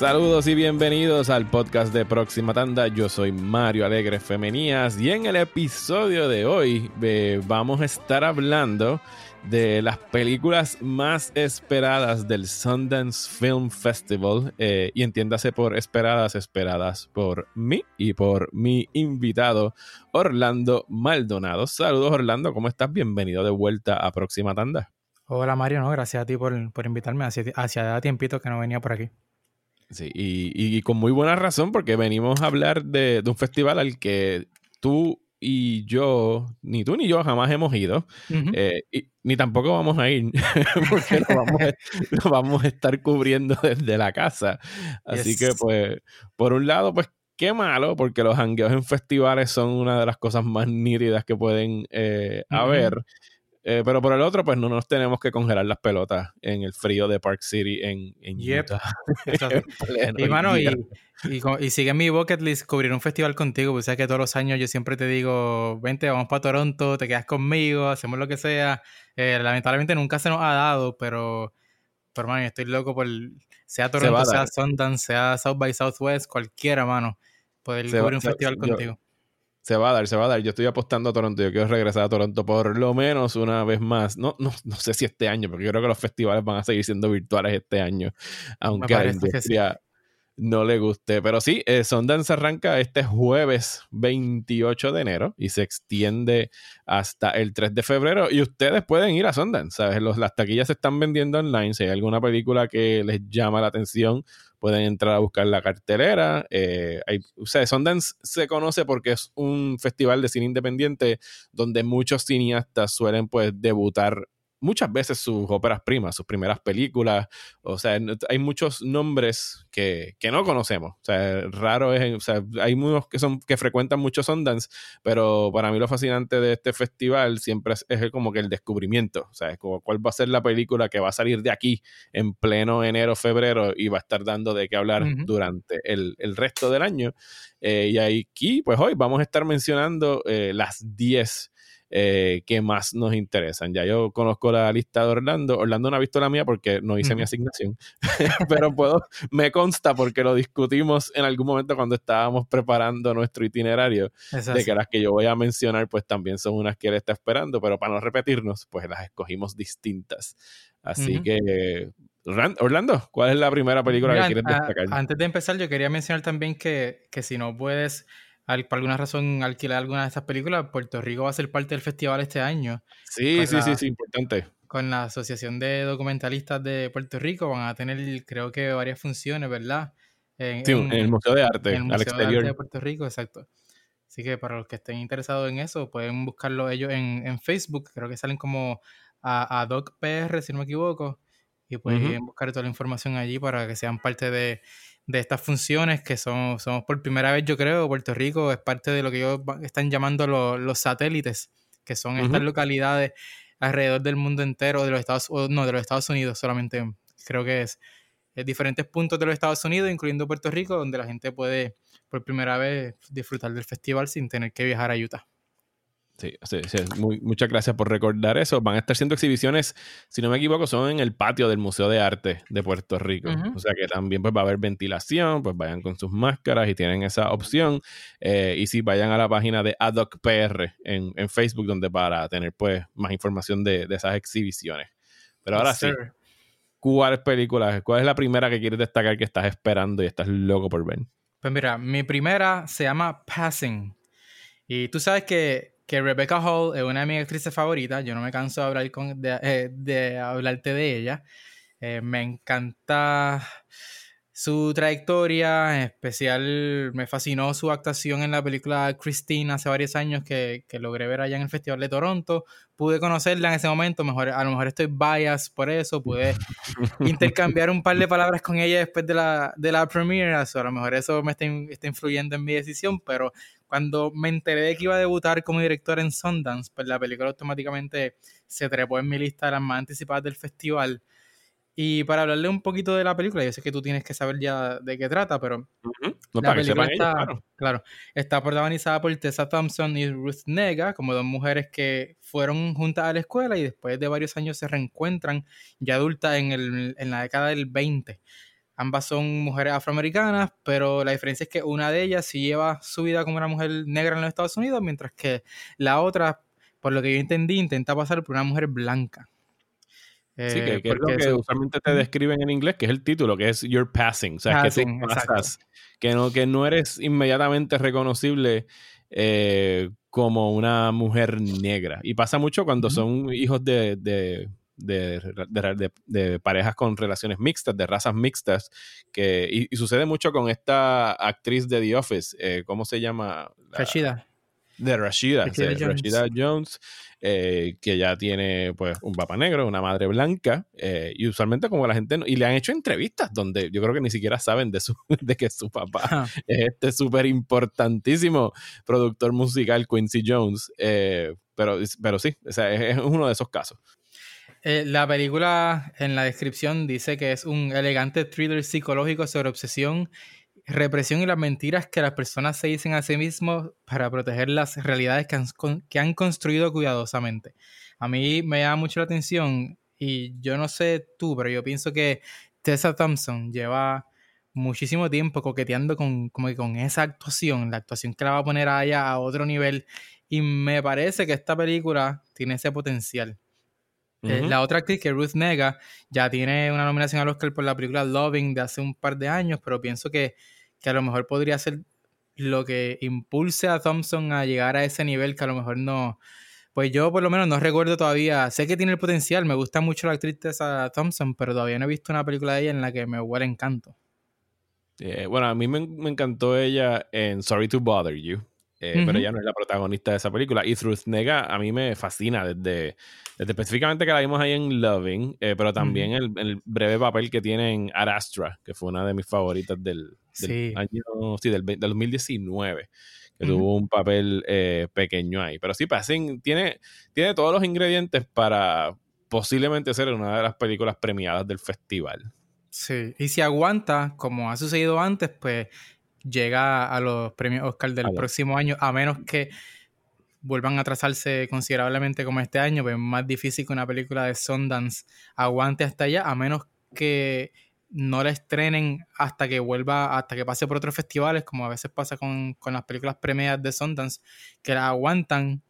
Saludos y bienvenidos al podcast de Próxima Tanda. Yo soy Mario Alegre Femenías y en el episodio de hoy eh, vamos a estar hablando de las películas más esperadas del Sundance Film Festival eh, y entiéndase por esperadas, esperadas por mí y por mi invitado Orlando Maldonado. Saludos Orlando, ¿cómo estás? Bienvenido de vuelta a Próxima Tanda. Hola Mario, gracias a ti por, por invitarme. Hacia, hacia tiempito que no venía por aquí. Sí, y, con muy buena razón, porque venimos a hablar de, un festival al que tú y yo, ni tú ni yo jamás hemos ido, eh, y, ni tampoco vamos a ir, porque lo vamos, a, estar cubriendo desde la casa. Así que, pues, por un lado, pues qué malo, porque los hangueos en festivales son una de las cosas más nítidas que pueden eh, haber. Eh, pero por el otro, pues no nos tenemos que congelar las pelotas en el frío de Park City en, en Utah. y, mano, y, y, sigue mi bucket list cubrir un festival contigo, pues sabes que todos los años yo siempre te digo, vente, vamos para Toronto, te quedas conmigo, hacemos lo que sea. Eh, lamentablemente nunca se nos ha dado, pero, pero mano, estoy loco por, sea Toronto, sea Sundance, sea South by Southwest, cualquiera, mano, poder cubrir un festival contigo. Se va a dar, se va a dar. Yo estoy apostando a Toronto. Yo quiero regresar a Toronto por lo menos una vez más. No, no, no sé si este año, porque yo creo que los festivales van a seguir siendo virtuales este año. Aunque la industria no le guste. Pero sí, eh, Sundance arranca este jueves 28 de enero y se extiende hasta el 3 de febrero. Y ustedes pueden ir a Sundance, ¿sabes? Las taquillas se están vendiendo online. Si hay alguna película que les llama la atención, pueden entrar a buscar la cartelera. Eh, o sea, Sundance se conoce porque es un festival de cine independiente donde muchos cineastas suelen pues debutar muchas veces sus óperas primas, sus primeras películas. O sea, hay muchos nombres que, no conocemos. O sea, raro es, o sea, hay unos que son que frecuentan mucho Sundance, pero para mí lo fascinante de este festival siempre es, como que el descubrimiento. O sea, es como cuál va a ser la película que va a salir de aquí en pleno enero, febrero y va a estar dando de qué hablar durante el, resto del año. Eh, y aquí, pues hoy vamos a estar mencionando eh, las 10 eh, que más nos interesan. Ya yo conozco la lista de Orlando. Orlando no ha visto la mía porque no hice mi asignación, pero puedo, me consta porque lo discutimos en algún momento cuando estábamos preparando nuestro itinerario, de que las que yo voy a mencionar pues también son unas que él está esperando, pero para no repetirnos, pues las escogimos distintas. Así que Orlando, ¿cuál es la primera película que quieres destacar? Antes de empezar, yo quería mencionar también que, que si no puedes por alguna razón alquilar alguna de estas películas, Puerto Rico va a ser parte del festival este año. Sí, sí, sí, sí, importante. Con la Asociación de Documentalistas de Puerto Rico van a tener, creo que, varias funciones, ¿verdad? En, sí, en, el Museo de Arte, en el Museo De, Arte de Puerto Rico, exacto. Así que para los que estén interesados en eso, pueden buscarlo ellos en, Facebook. Creo que salen como a, a DocPR, si no me equivoco. Y pueden buscar toda la información allí para que sean parte de, de estas funciones que son, somos por primera vez, yo creo, Puerto Rico es parte de lo que ellos están llamando los satélites, que son estas localidades alrededor del mundo entero, de los Estados no, de los Estados Unidos solamente, creo que es, es diferentes puntos de los Estados Unidos, incluyendo Puerto Rico, donde la gente puede por primera vez disfrutar del festival sin tener que viajar a Utah. Sí, sí, sí. muchas gracias por recordar eso. Van a estar siendo exhibiciones, si no me equivoco, son en el patio del Museo de Arte de Puerto Rico. O sea que también pues, va a haber ventilación, pues vayan con sus máscaras y tienen esa opción. Eh, y sí, vayan a la página de AdocPR en, en Facebook, donde para tener pues más información de, esas exhibiciones. Pero ahora sí, ¿cuáles películas? ¿Cuál es la primera que quieres destacar que estás esperando y estás loco por ver? Pues mira, mi primera se llama Passing. Y tú sabes que que Rebecca Hall es una de mis actrices favoritas. Yo no me canso de, hablar de, eh, hablarte de ella. Eh, me encanta su trayectoria, en especial me fascinó su actuación en la película Christine hace varios años que, que, logré ver allá en el Festival de Toronto. Pude conocerla en ese momento, mejor, a lo mejor estoy bias por eso, pude intercambiar un par de palabras con ella después de la, de la premiere, a lo mejor eso me está, está influyendo en mi decisión, pero cuando me enteré de que iba a debutar como director en Sundance, pues la película automáticamente se trepó en mi lista de las más anticipadas del festival. Y para hablarle un poquito de la película, yo sé que tú tienes que saber ya de qué trata, pero la película está, claro. está protagonizada por Tessa Thompson y Ruth Nega, como dos mujeres que fueron juntas a la escuela y después de varios años se reencuentran ya adultas en, el, en la década del 20. Ambas son mujeres afroamericanas, pero la diferencia es que una de ellas sí lleva su vida como una mujer negra en los Estados Unidos, mientras que la otra, por lo que yo entendí, intenta pasar por una mujer blanca sí, que, eh, es lo que usualmente te describen en inglés, que es el título, que es You're Passing. O sea, que pasas, que no, que no eres inmediatamente reconocible eh, como una mujer negra. Y pasa mucho cuando son hijos de, de, de, parejas con relaciones mixtas, de razas mixtas, que, y, sucede mucho con esta actriz de The Office, eh, ¿cómo se llama? Rashida. De Rashida, Rashida Jones eh, que ya tiene pues un papá negro, una madre blanca, eh, y usualmente como la gente, y le han hecho entrevistas donde yo creo que ni siquiera saben de, su, de que su papá es este súper importantísimo productor musical Quincy Jones, eh, pero, pero sí, o sea, es, uno de esos casos. La película en la descripción dice que es un elegante thriller psicológico sobre obsesión represión y las mentiras que las personas se dicen a sí mismos para proteger las realidades que han, construido cuidadosamente. A mí me llama mucho la atención y yo no sé tú, pero yo pienso que Tessa Thompson lleva muchísimo tiempo coqueteando con, con esa actuación, la actuación que la va a poner a ella a otro nivel y me parece que esta película tiene ese potencial. Eh, la otra actriz, que es Ruth Nega, ya tiene una nominación al Oscar por la película Loving de hace un par de años, pero pienso que que a lo mejor podría ser lo que impulse a Thompson a llegar a ese nivel que a lo mejor no. Pues yo por lo menos no recuerdo todavía. Sé que tiene el potencial, me gusta mucho la actriz esa Thompson, pero todavía no he visto una película de ella en la que me huele encanto. Eh, bueno, a mí me, encantó ella en Sorry to Bother You. Eh, pero ella no es la protagonista de esa película. Y Ruth Nega a mí me fascina desde, específicamente que la vimos ahí en Loving, eh, pero también el, breve papel que tiene en Arastra, que fue una de mis favoritas del, año, sí, del, 2019, que tuvo un papel eh, pequeño ahí. Pero sí, Passing tiene, tiene todos los ingredientes para posiblemente ser una de las películas premiadas del festival. Sí, y si aguanta, como ha sucedido antes, pues llega a los premios Oscar del próximo año, a menos que vuelvan a trazarse considerablemente como este año, pues es más difícil que una película de Sundance aguante hasta allá, a menos que no la estrenen hasta que vuelva, hasta que pase por otros festivales, como a veces pasa con, las películas premiadas de Sundance, que la aguantan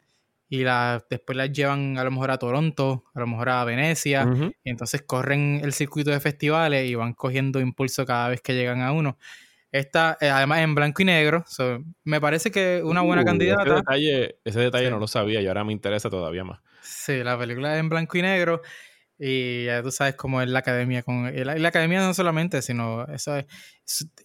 y la, después las llevan a lo mejor a Toronto, a lo mejor a Venecia, y entonces corren el circuito de festivales y van cogiendo impulso cada vez que llegan a uno. Esta, eh, además, en blanco y negro. me parece que una buena uh, candidata. Ese detalle, ese detalle no lo sabía y ahora me interesa todavía más. Sí, la película es en blanco y negro. Y ya tú sabes cómo es la academia. Con, la, la academia no solamente, sino eso es,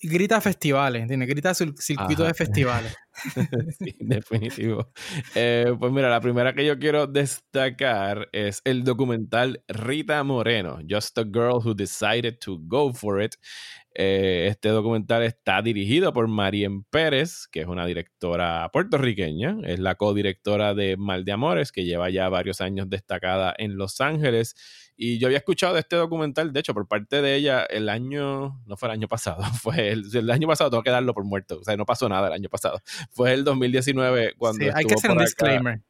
grita festivales, ¿entiendes? Grita circuito de festivales. sí, definitivo. Eh, pues mira, la primera que yo quiero destacar es el documental Rita Moreno, Just a Girl Who Decided to Go for It. Eh, este documental está dirigido por Marien Pérez, que es una directora puertorriqueña, es la codirectora de Mal de Amores, que lleva ya varios años destacada en Los Ángeles. Y yo había escuchado de este documental, de hecho, por parte de ella el año, no fue el año pasado, fue el, año pasado, tengo que darlo por muerto, o sea, no pasó nada el año pasado. Fue el 2019 cuando... Sí, hay que hacer un disclaimer.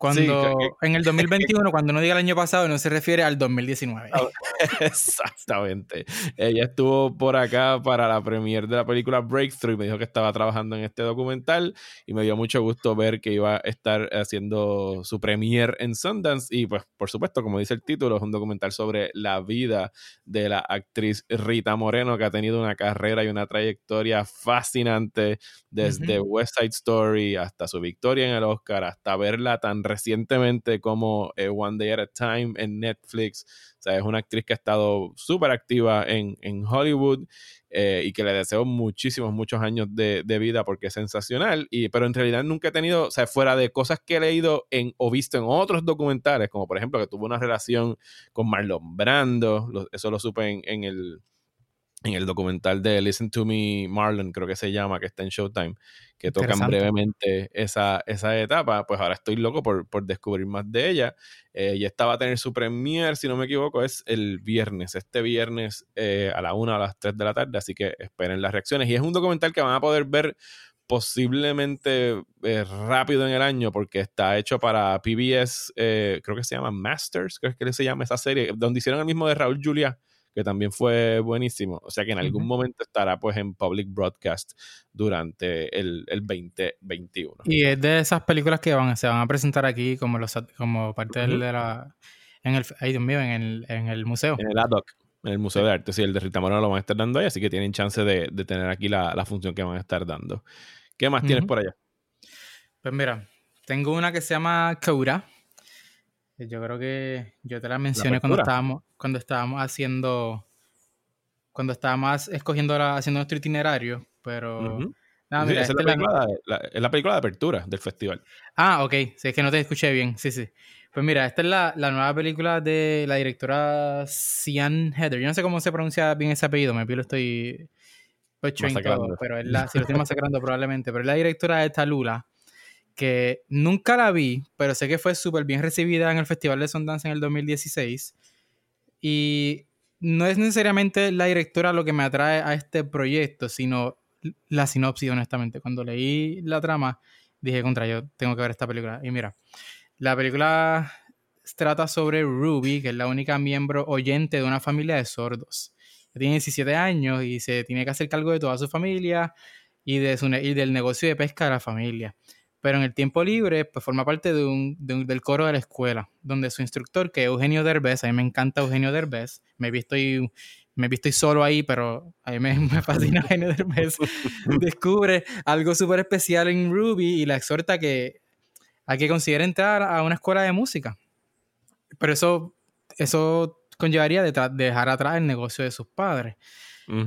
Cuando, en el 2021, cuando uno diga el año pasado, no se refiere al 2019. Ah, exactamente. Ella estuvo por acá para la premiere de la película Breakthrough y me dijo que estaba trabajando en este documental y me dio mucho gusto ver que iba a estar haciendo su premiere en Sundance y pues por supuesto, como dice el título, es un documental sobre la vida de la actriz Rita Moreno que ha tenido una carrera y una trayectoria fascinante desde West Side Story hasta su victoria en el Oscar, hasta verla tan recientemente como eh, One Day at a Time en Netflix. O sea, es una actriz que ha estado súper activa en, en Hollywood eh, y que le deseo muchísimos, muchos años de, vida porque es sensacional. Y, pero en realidad nunca he tenido, o sea, fuera de cosas que he leído en, o visto en otros documentales, como por ejemplo que tuvo una relación con Marlon Brando, eso lo supe en, el en el documental de Listen to Me Marlon, creo que se llama, que está en Showtime, que tocan brevemente esa, esa etapa, pues ahora estoy loco por, por descubrir más de ella. Eh, y esta va a tener su premier, si no me equivoco, es el viernes, este viernes eh, a la 1 a las 3 de la tarde, así que esperen las reacciones. Y es un documental que van a poder ver posiblemente eh, rápido en el año porque está hecho para PBS, creo que se llama Masters, creo que se llama esa serie, donde hicieron el mismo de Raúl Julia que también fue buenísimo. O sea que en algún momento estará pues en public broadcast durante el, el 2021. Y es de esas películas que van, se van a presentar aquí como los como parte de la en el ay Dios mío, en el, en el museo. En el ADOC, en el Museo de Arte. Sí, el de Rita Moreno lo van a estar dando ahí, así que tienen chance de, de tener aquí la, la, función que van a estar dando. ¿Qué más tienes por allá? Pues mira, tengo una que se llama Kaura yo creo que yo te la mencioné cuando estábamos, cuando estábamos haciendo, cuando estábamos escogiendo, la, haciendo nuestro itinerario, pero... es, la película, de apertura del festival. Ah, ok, sí, es que no te escuché bien, sí, sí. Pues mira, esta es la, nueva película de la directora Sian Heather. Yo no sé cómo se pronuncia bien ese apellido, me lo estoy... pero es la, si lo estoy masacrando probablemente, pero es la directora de Talula, que nunca la vi, pero sé que fue súper bien recibida en el Festival de Sundance en el 2016. Y no es necesariamente la directora lo que me atrae a este proyecto, sino la sinopsis, honestamente. Cuando leí la trama, dije, contra, yo tengo que ver esta película. Y mira, la película trata sobre Ruby, que es la única miembro oyente de una familia de sordos. Tiene 17 años y se tiene que hacer cargo de toda su familia y, de y del negocio de pesca de la familia pero en el tiempo libre pues forma parte de un, del coro de la escuela, donde su instructor, que es Eugenio Derbez, a mí me encanta Eugenio Derbez, me he visto y, me he visto solo ahí, pero a mí me, me fascina Eugenio Derbez, descubre algo súper especial en Ruby y la exhorta que, a que considere entrar a una escuela de música. Pero eso, eso conllevaría de dejar atrás el negocio de sus padres.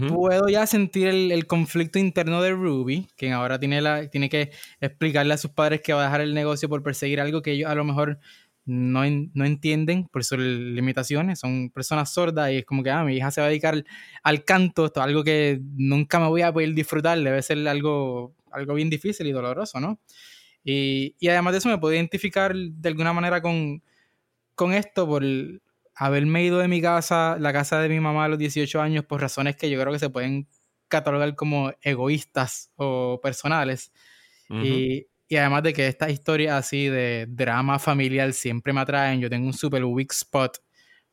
Puedo ya sentir el, conflicto interno de Ruby, quien ahora tiene, la, tiene que explicarle a sus padres que va a dejar el negocio por perseguir algo que ellos a lo mejor no, no entienden por sus limitaciones. Son personas sordas y es como que, ah, mi hija se va a dedicar al, canto, esto es algo que nunca me voy a poder disfrutar, debe ser algo, algo bien difícil y doloroso, ¿no? Y, y además de eso me puedo identificar de alguna manera con, con esto por haberme ido de mi casa, la casa de mi mamá a los 18 años, por razones que yo creo que se pueden catalogar como egoístas o personales. y, y, además de que estas historias así de drama familiar siempre me atraen, yo tengo un super weak spot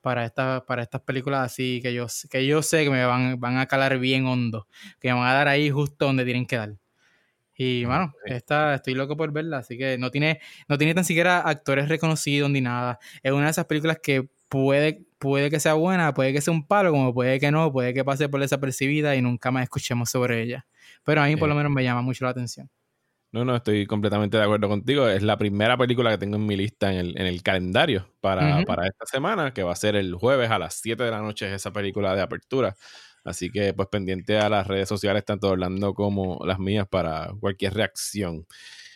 para, esta, para estas películas así que yo, que yo sé que me van, van a calar bien hondo, que me van a dar ahí justo donde tienen que dar. Y bueno, esta, estoy loco por verla, así que no tiene, no tiene tan siquiera actores reconocidos ni nada. Es una de esas películas que puede, puede que sea buena, puede que sea un palo, como puede que no, puede que pase por desapercibida y nunca más escuchemos sobre ella. Pero a mí por lo menos me llama mucho la atención. No, no, estoy completamente de acuerdo contigo. Es la primera película que tengo en mi lista en el, en el calendario para, para, esta semana, que va a ser el jueves a las 7 de la noche, esa película de apertura. Así que, pues, pendiente a las redes sociales, tanto Orlando como las mías, para cualquier reacción.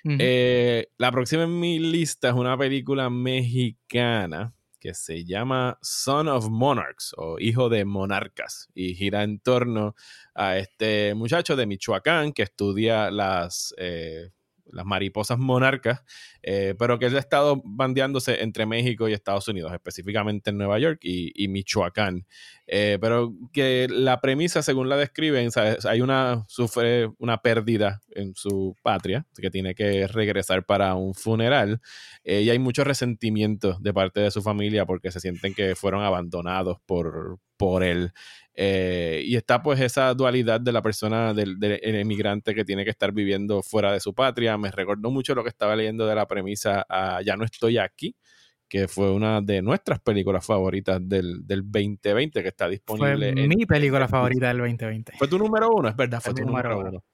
Eh, la próxima en mi lista es una película mexicana que se llama Son of Monarchs o Hijo de Monarcas y gira en torno a este muchacho de Michoacán que estudia las eh, las mariposas monarcas, eh, pero que él ha estado bandeándose entre México y Estados Unidos, específicamente en Nueva York y, Michoacán. Eh, pero que la premisa, según la describen, hay una, sufre una pérdida en su patria, que tiene que regresar para un funeral, eh, y hay mucho resentimiento de parte de su familia porque se sienten que fueron abandonados por, por él. Eh, y está pues esa dualidad de la persona, del, emigrante que tiene que estar viviendo fuera de su patria. Me recordó mucho lo que estaba leyendo de la premisa Ya no estoy aquí, que fue una de nuestras películas favoritas del, del 2020 que está disponible. Fue mi película favorita del 2020. Fue tu número uno, es verdad, fue, tu número, uno.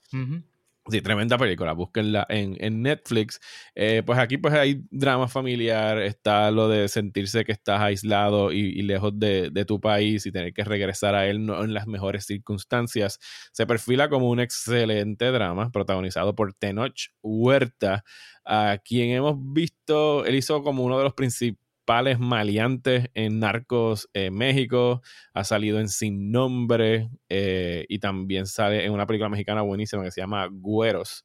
Sí, tremenda película, búsquenla en, en Netflix. Eh, pues aquí pues hay drama familiar, está lo de sentirse que estás aislado y, lejos de, de, tu país y tener que regresar a él no en las mejores circunstancias. Se perfila como un excelente drama protagonizado por Tenoch Huerta, a quien hemos visto, él hizo como uno de los principales maleantes en Narcos en México, ha salido en Sin Nombre eh, y también sale en una película mexicana buenísima que se llama Güeros.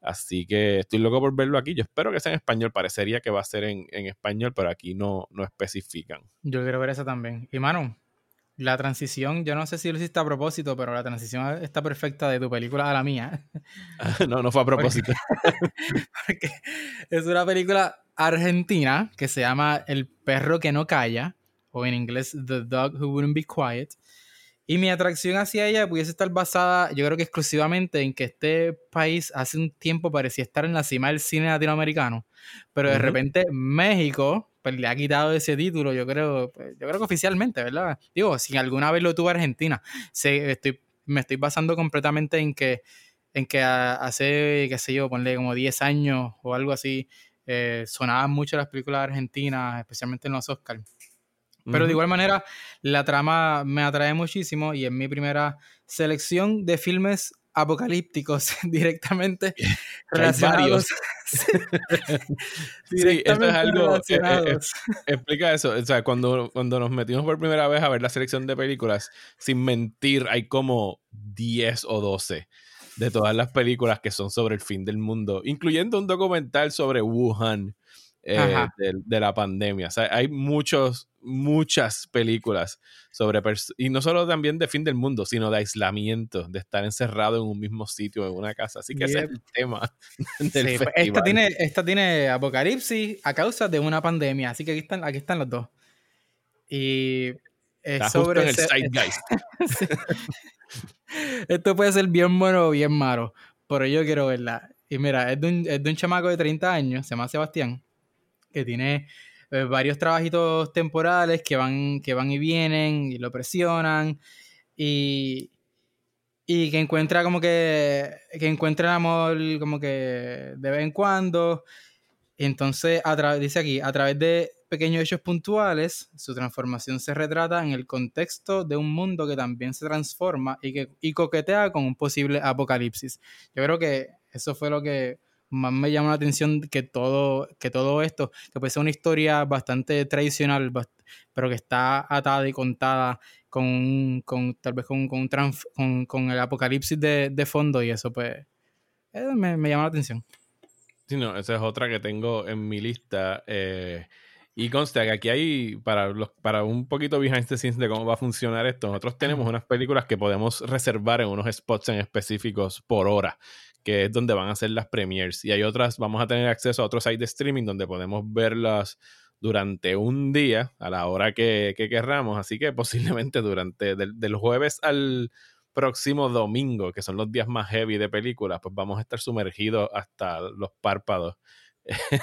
Así que estoy loco por verlo aquí. Yo espero que sea en español. Parecería que va a ser en, español, pero aquí no, no especifican. Yo quiero ver esa también. Y mano, la transición, yo no sé si lo hiciste a propósito, pero la transición está perfecta de tu película a la mía. no, no fue a propósito. porque es una película argentina que se llama El perro que no calla, o en inglés The Dog Who Wouldn't Be Quiet. Y mi atracción hacia ella pudiese estar basada, yo creo que exclusivamente en que este país hace un tiempo parecía estar en la cima del cine latinoamericano, pero de repente México pues, le ha quitado ese título, yo creo, pues, yo creo que oficialmente, ¿verdad? Digo, si alguna vez lo tuvo Argentina, estoy, me estoy basando completamente en que, en que hace, qué sé yo, ponle como 10 años o algo así, eh, sonaban mucho las películas argentinas, especialmente en los Oscars. Pero de igual manera, la trama me atrae muchísimo y es mi primera selección de filmes apocalípticos directamente relacionados. sí, eso es algo. Eh, eh, explica eso. O sea, cuando, cuando nos metimos por primera vez a ver la selección de películas, sin mentir, hay como 10 o 12 de todas las películas que son sobre el fin del mundo, incluyendo un documental sobre Wuhan eh, de, la pandemia. O sea, hay muchos, muchas películas sobre, y no solo también de fin del mundo, sino de aislamiento, de estar encerrado en un mismo sitio, en una casa. Así que ese es el tema del pues, Esta tiene, esta tiene apocalipsis a causa de una pandemia, así que aquí están, aquí están los dos. Y es sobre en el zeitgeist. Esto puede ser bien bueno o bien malo, pero yo quiero verla. Y mira, es de un, es de un chamaco de 30 años, se llama Sebastián, que tiene eh, varios trabajitos temporales que van, que van y vienen y lo presionan. Y, y que encuentra como que, que encuentra amor como que de vez en cuando. Entonces, a dice aquí, a través de pequeños hechos puntuales, su transformación se retrata en el contexto de un mundo que también se transforma y que y coquetea con un posible apocalipsis. Yo creo que eso fue lo que más me llamó la atención que todo, que todo esto, que puede ser una historia bastante tradicional, pero que está atada y contada con, con tal vez con, con, con, el apocalipsis de, de, fondo y eso pues eh, me, me llama la atención. Sí, no, esa es otra que tengo en mi lista. Eh, y consta que aquí hay, para, los, para un poquito behind the scenes de cómo va a funcionar esto, nosotros tenemos unas películas que podemos reservar en unos spots en específicos por hora, que es donde van a ser las premiers. Y hay otras, vamos a tener acceso a otros sites de streaming donde podemos verlas durante un día, a la hora que, que querramos. Así que posiblemente durante del jueves al próximo domingo, que son los días más heavy de películas, pues vamos a estar sumergidos hasta los párpados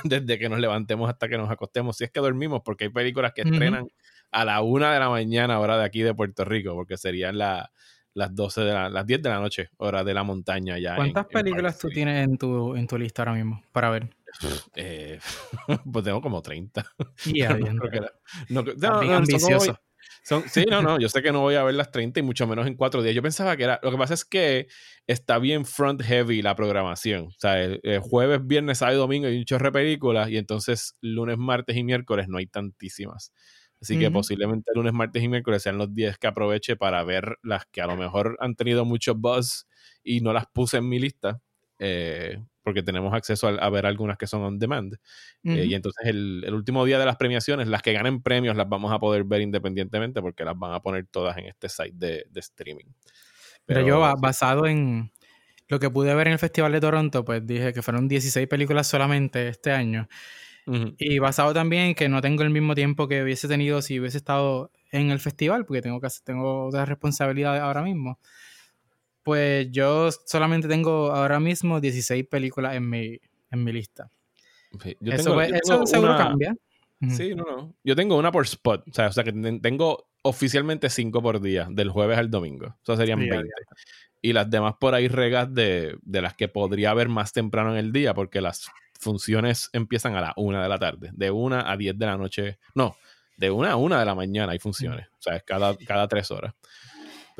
desde que nos levantemos hasta que nos acostemos, si es que dormimos, porque hay películas que estrenan a la una de la mañana, hora de aquí de Puerto Rico, porque serían las 12 de la, las 10 de la noche, hora de la montaña ya. ¿Cuántas películas tú tienes en tu, en tu lista ahora mismo para ver? Eh, pues tengo como 30. Yeah, no, no, ambicioso sí, no, no, yo sé que no voy a ver las 30 y mucho menos en cuatro días. Yo pensaba que era, lo que pasa es que está bien front heavy la programación. O sea, el, jueves, viernes, sábado y domingo hay un chorro de películas y entonces lunes, martes y miércoles no hay tantísimas. Así que posiblemente lunes, martes y miércoles sean los 10 que aproveche para ver las que a lo mejor han tenido mucho buzz y no las puse en mi lista. Eh, porque tenemos acceso a, ver algunas que son on demand. Eh, y entonces el, último día de las premiaciones, las que ganen premios las vamos a poder ver independientemente porque las van a poner todas en este site de, streaming. Pero, yo, basado en lo que pude ver en el Festival de Toronto, pues dije que fueron 16 películas solamente este año. Y basado también en que no tengo el mismo tiempo que hubiese tenido si hubiese estado en el festival, porque tengo, que, tengo otras responsabilidades ahora mismo. Pues yo solamente tengo ahora mismo 16 películas en mi, en mi lista. eso, seguro cambia. Sí, no, no. Yo tengo una por spot. O sea, o sea que tengo oficialmente 5 por día, del jueves al domingo. O sea, serían 20. y las demás por ahí regas de, de las que podría haber más temprano en el día, porque las funciones empiezan a la una de la tarde, de una a diez de la noche, no, de una a una de la mañana hay funciones, o sea, es cada, cada tres horas.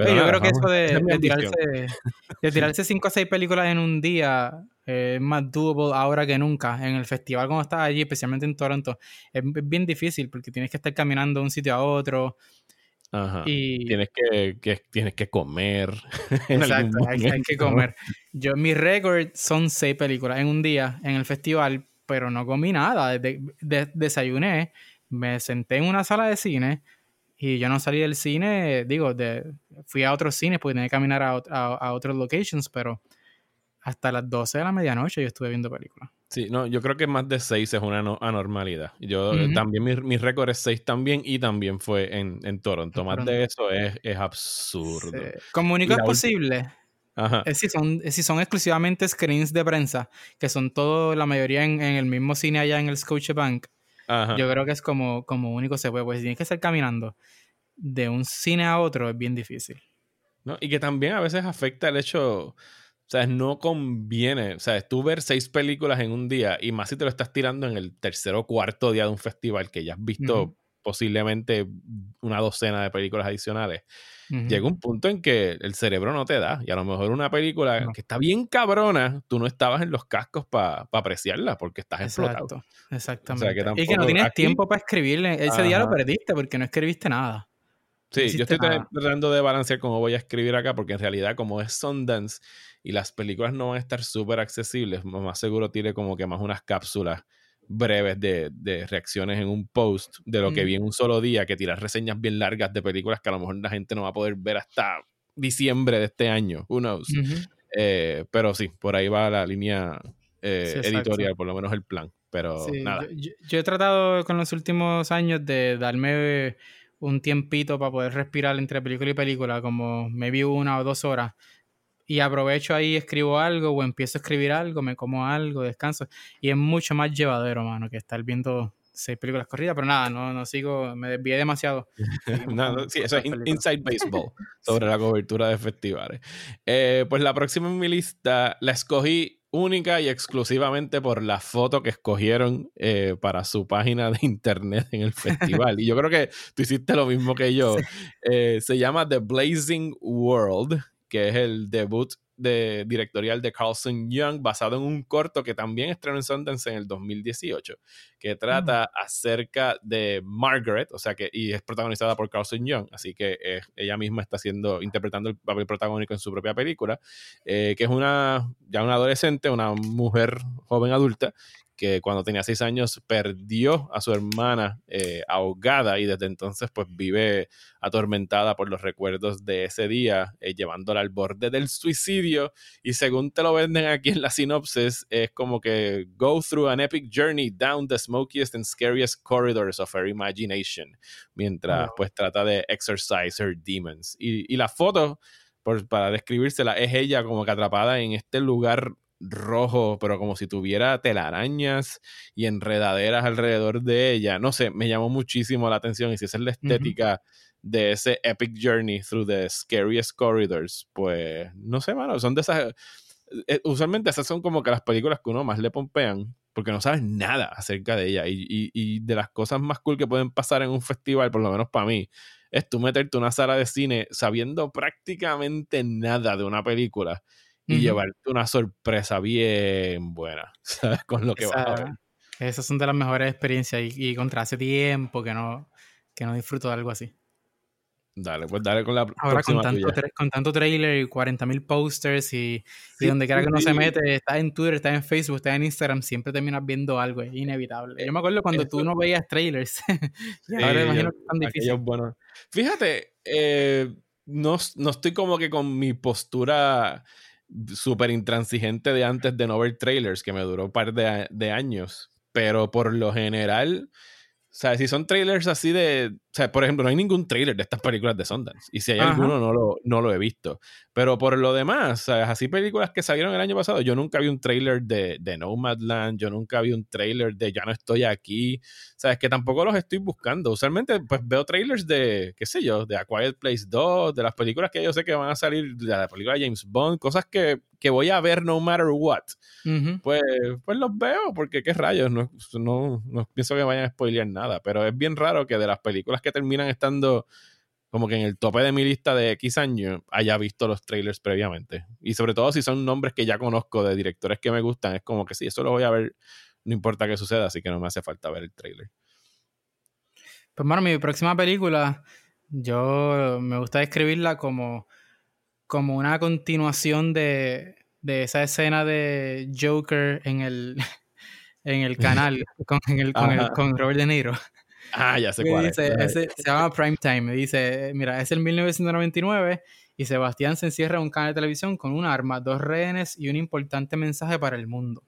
Pero yo creo que eso de, tirarse, de tirarse cinco o seis películas en un día es más doable ahora que nunca. En el festival, cuando estás allí, especialmente en Toronto, es bien difícil porque tienes que estar caminando de un sitio a otro. Ajá. Y... Tienes que, tienes que comer. Exacto, hay, que comer. Yo, mi récord son seis películas en un día en el festival, pero no comí nada. desayuné, me senté en una sala de cine y yo no salí del cine, digo, de, fui a otros cines porque tenía que caminar a, a, a otros locations, pero hasta las 12 de la medianoche yo estuve viendo películas. Sí, no, yo creo que más de 6 es una anormalidad. Yo eh, también, mi, récord es 6 también y también fue en, en Toronto. Más de eso es, es absurdo. Como único es posible. Ajá. Es si, son, si son exclusivamente screens de prensa, que son todo, la mayoría en, en el mismo cine allá en el Scotiabank. Ajá. Yo creo que es como, como único se puede. Pues si tienes que estar caminando de un cine a otro es bien difícil. ¿No? Y que también a veces afecta el hecho o sea, no conviene. O sea, tú ver seis películas en un día y más si te lo estás tirando en el tercer o cuarto día de un festival que ya has visto posiblemente una docena de películas adicionales. Llega un punto en que el cerebro no te da. Y a lo mejor una película que está bien cabrona, tú no estabas en los cascos para apreciarla porque estás explotado. Exactamente. y que no tienes tiempo para escribirle. Ese día lo perdiste porque no escribiste nada. Sí, yo estoy tratando de balancear cómo voy a escribir acá, porque en realidad, como es Sundance y las películas no van a estar súper accesibles, más seguro tiene como que más unas cápsulas breves de, de, reacciones en un post de lo que vi en un solo día, que tiras reseñas bien largas de películas que a lo mejor la gente no va a poder ver hasta diciembre de este año. Who knows? Eh, pero sí, por ahí va la línea eh, editorial, por lo menos el plan. Pero nada. yo, he tratado con los últimos años de darme un tiempito para poder respirar entre película y película, como me vi una o dos horas. Y aprovecho ahí, escribo algo o empiezo a escribir algo, me como algo, descanso. Y es mucho más llevadero, mano, que estar viendo seis películas corridas. Pero nada, no, no sigo, me desvié demasiado. no, sí, eso es Inside Baseball sobre la cobertura de festivales. Eh, pues la próxima en mi lista la escogí única y exclusivamente por la foto que escogieron eh, para su página de internet en el festival. y yo creo que tú hiciste lo mismo que yo. Eh, se llama The Blazing World, que es el debut de, directorial de Carlson Young, basado en un corto que también estrenó en Sundance en el 2018, que trata mm. acerca de Margaret, o sea que, y es protagonizada por Carlson Young, así que ella misma está haciendo, interpretando el papel protagónico en su propia película, eh, que es una, ya una adolescente, una mujer joven adulta, que cuando tenía seis años perdió a su hermana eh, ahogada y desde entonces pues vive atormentada por los recuerdos de ese día, eh, llevándola al borde del suicidio. Y según te lo venden aquí en la sinopsis es como que go through an epic journey down the smokiest and scariest corridors of her imagination mientras pues trata de exercise her demons. Y, y la foto por, para describírsela es ella como que atrapada en este lugar rojo, pero como si tuviera telarañas y enredaderas alrededor de ella. No sé, me llamó muchísimo la atención y si esa es la estética de ese epic journey through the scariest corridors, pues no sé, mano, son de esas... Eh, usualmente esas son como que las películas que uno más le pompean porque no sabes nada acerca de ella y, y de las cosas más cool que pueden pasar en un festival, por lo menos para mí, es tú meterte una sala de cine sabiendo prácticamente nada de una película y llevarte una sorpresa bien buena, ¿sabes? Con lo que vas a ver. Esas son de las mejores experiencias y, contra hace tiempo que no, que no disfruto de algo así. Dale, pues dale con la Ahora con tanto, con tanto trailer y 40.000 posters y, y donde quiera que uno se mete, está en Twitter, está en Facebook, está en Instagram, siempre terminas viendo algo, es inevitable. Yo me acuerdo cuando tú no veías trailers. ahora imagino que es tan difícil. Bueno. Fíjate, eh, no, no estoy como que con mi postura súper intransigente de antes de no ver trailers, que me duró un par de, años. Pero por lo general, o sea, si son trailers así de, o sea, por ejemplo, no hay ningún trailer de estas películas de Sundance. Y si hay alguno, no lo, no lo he visto. Pero por lo demás, ¿sabes? así películas que salieron el año pasado, yo nunca vi un trailer de, de Nomadland, yo nunca vi un trailer de Ya no estoy aquí. Sabes que tampoco los estoy buscando. Usualmente, pues veo trailers de, qué sé yo, de A Quiet Place 2, de las películas que yo sé que van a salir, de la película de James Bond, cosas que, que voy a ver no matter what. pues, pues los veo, porque qué rayos, no, no, no pienso que vayan a spoilear nada. Pero es bien raro que de las películas que terminan estando como que en el tope de mi lista de X años haya visto los trailers previamente. Y sobre todo si son nombres que ya conozco de directores que me gustan, es como que sí, eso lo voy a ver, no importa qué suceda, así que no me hace falta ver el trailer. Pues bueno, mi próxima película, yo me gusta describirla como, como una continuación de, de esa escena de Joker en el, en el canal con, el, con Robert De Niro. Ah, ya sé cuál dice, es. se llama Prime Time. Me dice, mira, es el 1999 y Sebastián se encierra en un canal de televisión con un arma, dos rehenes y un importante mensaje para el mundo.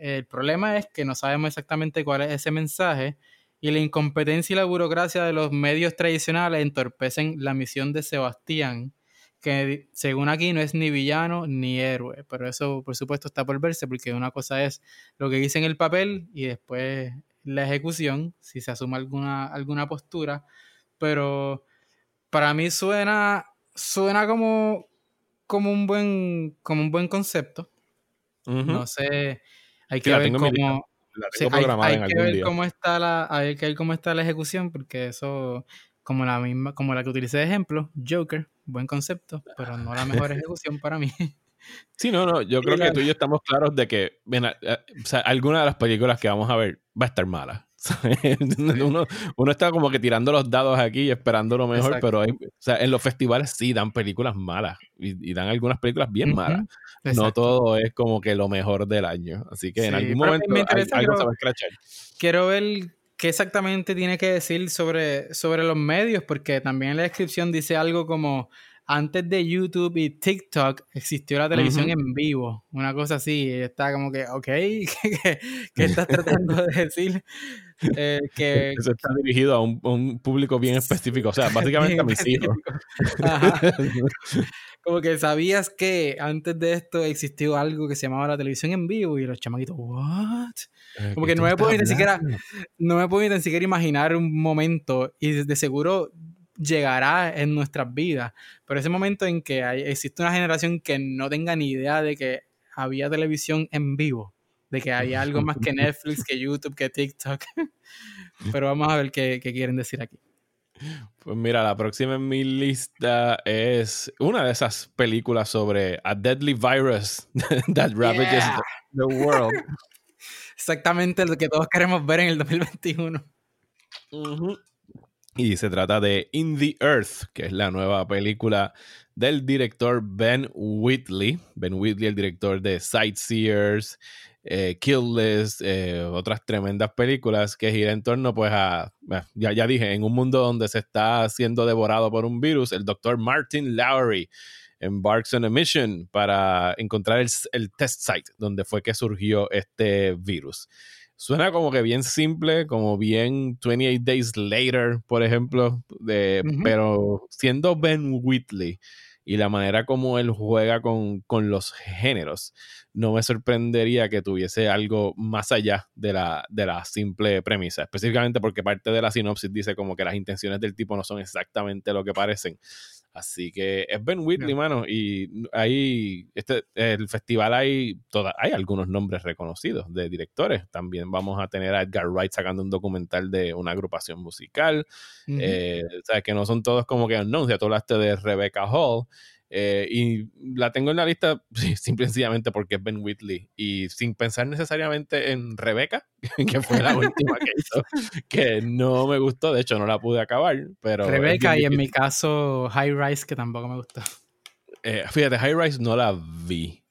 El problema es que no sabemos exactamente cuál es ese mensaje y la incompetencia y la burocracia de los medios tradicionales entorpecen la misión de Sebastián, que según aquí no es ni villano ni héroe, pero eso por supuesto está por verse porque una cosa es lo que dice en el papel y después la ejecución, si se asume alguna, alguna postura, pero para mí suena, suena como, como, un buen, como un buen concepto. No sé, hay que ver cómo... hay, que ver cómo está la hay que ver cómo está la ejecución porque eso como la misma como la que utilicé de ejemplo Joker buen concepto pero no la mejor ejecución para mí Sí, no, no, yo creo que tú y yo estamos claros de que eh, o sea, alguna de las películas que vamos a ver va a estar mala. Uno, uno, está como que tirando los dados aquí y esperando lo mejor, pero o sea, en los festivales sí dan películas malas y, dan algunas películas bien malas. No todo es como que lo mejor del año. Así que en algún momento algo se va a escrachar. Quiero ver qué exactamente tiene que decir sobre, sobre los medios, porque también en la descripción dice algo como antes de YouTube y TikTok existió la televisión en vivo, una cosa así. Está como que, ok, ¿qué, estás tratando de decir? Eh, que Eso está dirigido a un, público bien específico, o sea, básicamente a mis hijos. Como que sabías que antes de esto existió algo que se llamaba la televisión en vivo y los chamaquitos, ¿what? Eh, como que no me puedo ni siquiera, no me puedo ni siquiera imaginar un momento y de seguro llegará en nuestras vidas. Pero ese momento en que hay, existe una generación que no tenga ni idea de que había televisión en vivo, de que había algo más que Netflix, que YouTube, que TikTok. Pero vamos a ver qué, quieren decir aquí. Pues mira, la próxima en mi lista es una de esas películas sobre a deadly virus that ravages the, world. Exactamente lo que todos queremos ver en el 2021. Y se trata de In the Earth, que es la nueva película del director Ben Whitley. Ben Whitley, el director de Sightseers, eh, eh, otras tremendas películas que gira en torno, pues a, ya, ya dije, en un mundo donde se está siendo devorado por un virus, el doctor Martin Lowry embarks on a mission para encontrar el test site donde fue que surgió este virus. Suena como que bien simple, como bien 28 Days Later, por ejemplo, de, pero siendo Ben Whitley y la manera como él juega con, con, los géneros, no me sorprendería que tuviese algo más allá de la, de la simple premisa, específicamente porque parte de la sinopsis dice como que las intenciones del tipo no son exactamente lo que parecen. Así que es Ben Whitley, mano. Y ahí, este, el festival hay, toda, hay algunos nombres reconocidos de directores. También vamos a tener a Edgar Wright sacando un documental de una agrupación musical. Eh, o sea, que no son todos como que no. Ya tú hablaste de Rebecca Hall. Eh, y la tengo en la lista simple y sencillamente porque es Ben Whitley. Y sin pensar necesariamente en Rebeca, que fue la última que hizo, que no me gustó. De hecho, no la pude acabar. pero Rebeca y en mi caso High Rise, que tampoco me gustó. Eh, fíjate, High Rise no la vi.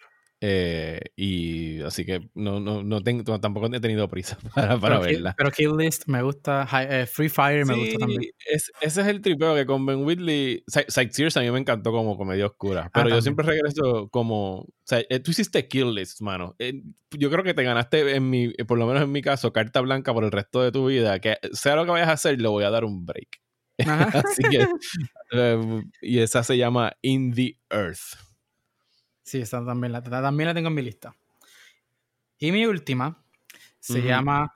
Eh, y así que no, no, no tengo, tampoco he tenido prisa para, para verla. pero Kill List me gusta, eh, Free Fire me gusta también. ese es el tripeo que con Ben Whitley, Sightseers a mí me encantó como comedia oscura, ah, pero yo siempre regreso como, o sea, eh, tú hiciste Kill List, mano. Yo creo que te ganaste, en mi, por lo menos en mi caso, carta blanca por el resto de tu vida, que sea lo que vayas a hacer, le voy a dar un break. así que, y esa se llama In the Earth. Sí, esta también la, también la tengo en mi lista. Y mi última se llama,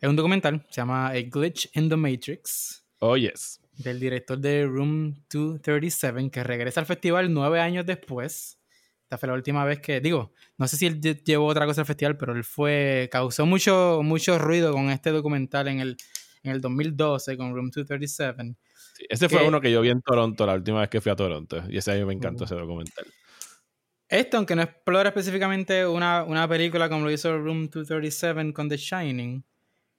es un documental, se llama A Glitch in the Matrix. Oh, yes. Del director de Room 237, que regresa al festival nueve años después. Esta fue la última vez que, digo, no sé si él llevó otra cosa al festival, pero él fue, causó mucho, mucho ruido con este documental en el, en el 2012 con Room 237. ese fue uno que yo vi en Toronto la última vez que fui a Toronto y ese año me encantó ese documental. Esto, aunque no explora específicamente una, una, película como lo hizo Room 237 con The Shining,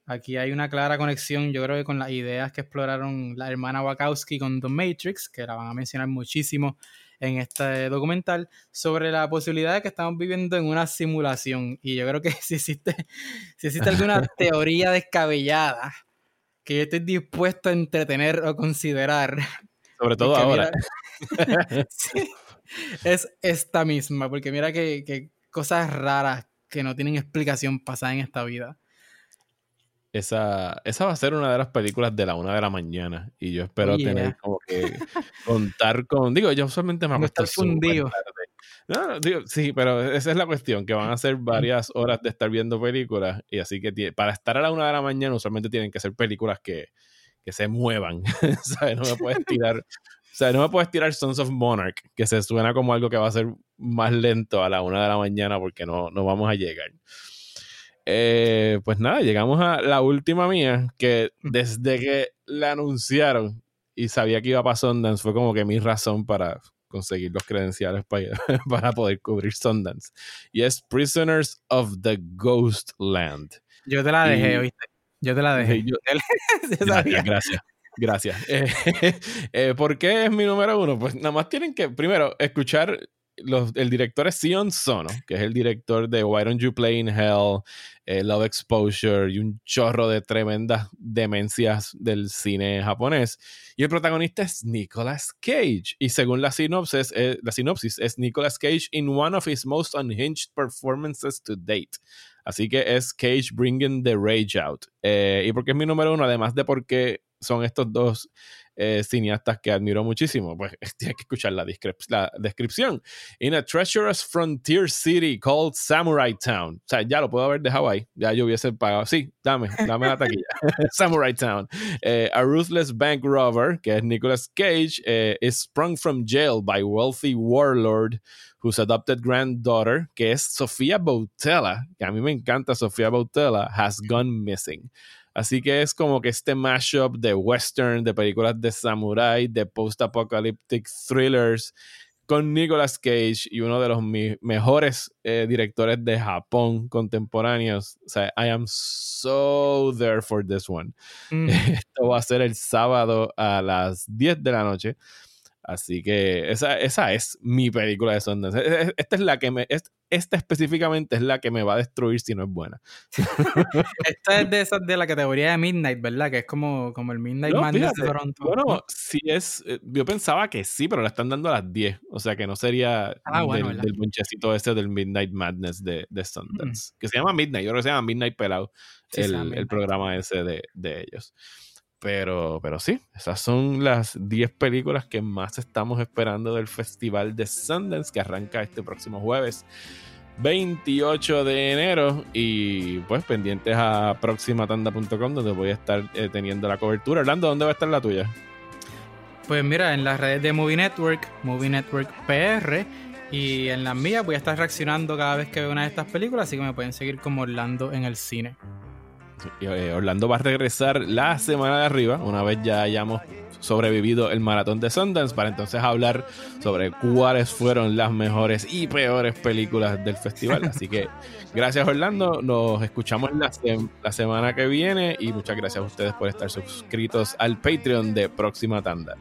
aquí hay una clara conexión, yo creo que con las ideas que exploraron la hermana Wachowski con The Matrix, que la van a mencionar muchísimo en este documental, sobre la posibilidad de que estamos viviendo en una simulación. Y yo creo que si existe, si existe alguna teoría descabellada que yo estoy dispuesto a entretener o considerar. Sobre todo ahora. sí es esta misma, porque mira que, cosas raras que no tienen explicación pasan en esta vida. Esa, esa va a ser una de las películas de la una de la mañana. Y yo espero tener como que contar con. Digo, yo usualmente me acuesto fundido. No, digo, sí, pero esa es la cuestión, que van a ser varias horas de estar viendo películas. Y así que para estar a la una de la mañana, usualmente tienen que ser películas que, que se muevan. ¿Sabes? No me puedes tirar sea, no me puedes tirar Sons of Monarch, que se suena como algo que va a ser más lento a la una de la mañana porque no, no vamos a llegar. Eh, pues nada, llegamos a la última mía, que desde que la anunciaron y sabía que iba para Sundance, fue como que mi razón para conseguir los credenciales para, para poder cubrir Sundance. Y es Prisoners of the Ghost Land. Yo te la dejé, ¿oíste? Yo te la dejé. Yo, gracias, gracias. Gracias. Eh, eh, ¿Por qué es mi número uno? Pues nada más tienen que, primero, escuchar. Los, el director es Sion Sono, que es el director de Why Don't You Play in Hell, eh, Love Exposure y un chorro de tremendas demencias del cine japonés. Y el protagonista es Nicolas Cage. Y según la sinopsis, la sinopsis es Nicolas Cage in one of his most unhinged performances to date. Así que es Cage bringing the rage out. y porque es mi número uno, además de porque son estos dos eh, cineastas que admiro muchísimo. Pues tienes que escuchar la, la, descripción. In a treacherous frontier city called Samurai Town. O sea, ya lo puedo haber de Hawaii. Ya yo hubiese pagado. Sí, dame, dame la taquilla. Samurai Town. Eh, a ruthless bank robber, que es Nicolas Cage, eh, is sprung from jail by wealthy warlord whose adopted granddaughter, que es Sofía Boutella, que a mí me encanta Sofía Boutella, has gone missing. Así que es como que este mashup de western, de películas de samurai, de post-apocalyptic thrillers, con Nicolas Cage y uno de los mejores eh, directores de Japón contemporáneos. O sea, I am so there for this one. Mm. Esto va a ser el sábado a las 10 de la noche. Así que esa, esa es mi película de Sundance. E, e, esta es la que me. Esta específicamente es la que me va a destruir si no es buena. esta es de esas de la categoría de Midnight, ¿verdad? Que es como, como el Midnight no, Madness de Toronto. Bueno, sí es. Eh, yo pensaba que sí, pero la están dando a las 10. O sea que no sería ah, del, del bonchecito ese del Midnight Madness de, de Sundance. Que se llama Midnight. Yo creo que se llama Midnight Pelado. el, el, programa ese de, de ellos. Pero, pero sí, esas son las 10 películas que más estamos esperando del Festival de Sundance que arranca este próximo jueves 28 de enero y pues pendientes a proximatanda.com donde voy a estar eh, teniendo la cobertura. Orlando, ¿dónde va a estar la tuya? Pues mira, en las redes de Movie Network, Movie Network PR y en las mías voy a estar reaccionando cada vez que veo una de estas películas, así que me pueden seguir como Orlando en el cine. Eh, eh, Orlando va a regresar la semana de arriba, una vez ya hayamos sobrevivido el maratón de Sundance, para entonces hablar sobre cuáles fueron las mejores y peores películas del festival. Así que gracias Orlando, nos escuchamos la, semana que viene y muchas gracias a ustedes por estar suscritos al Patreon de Próxima Tanda.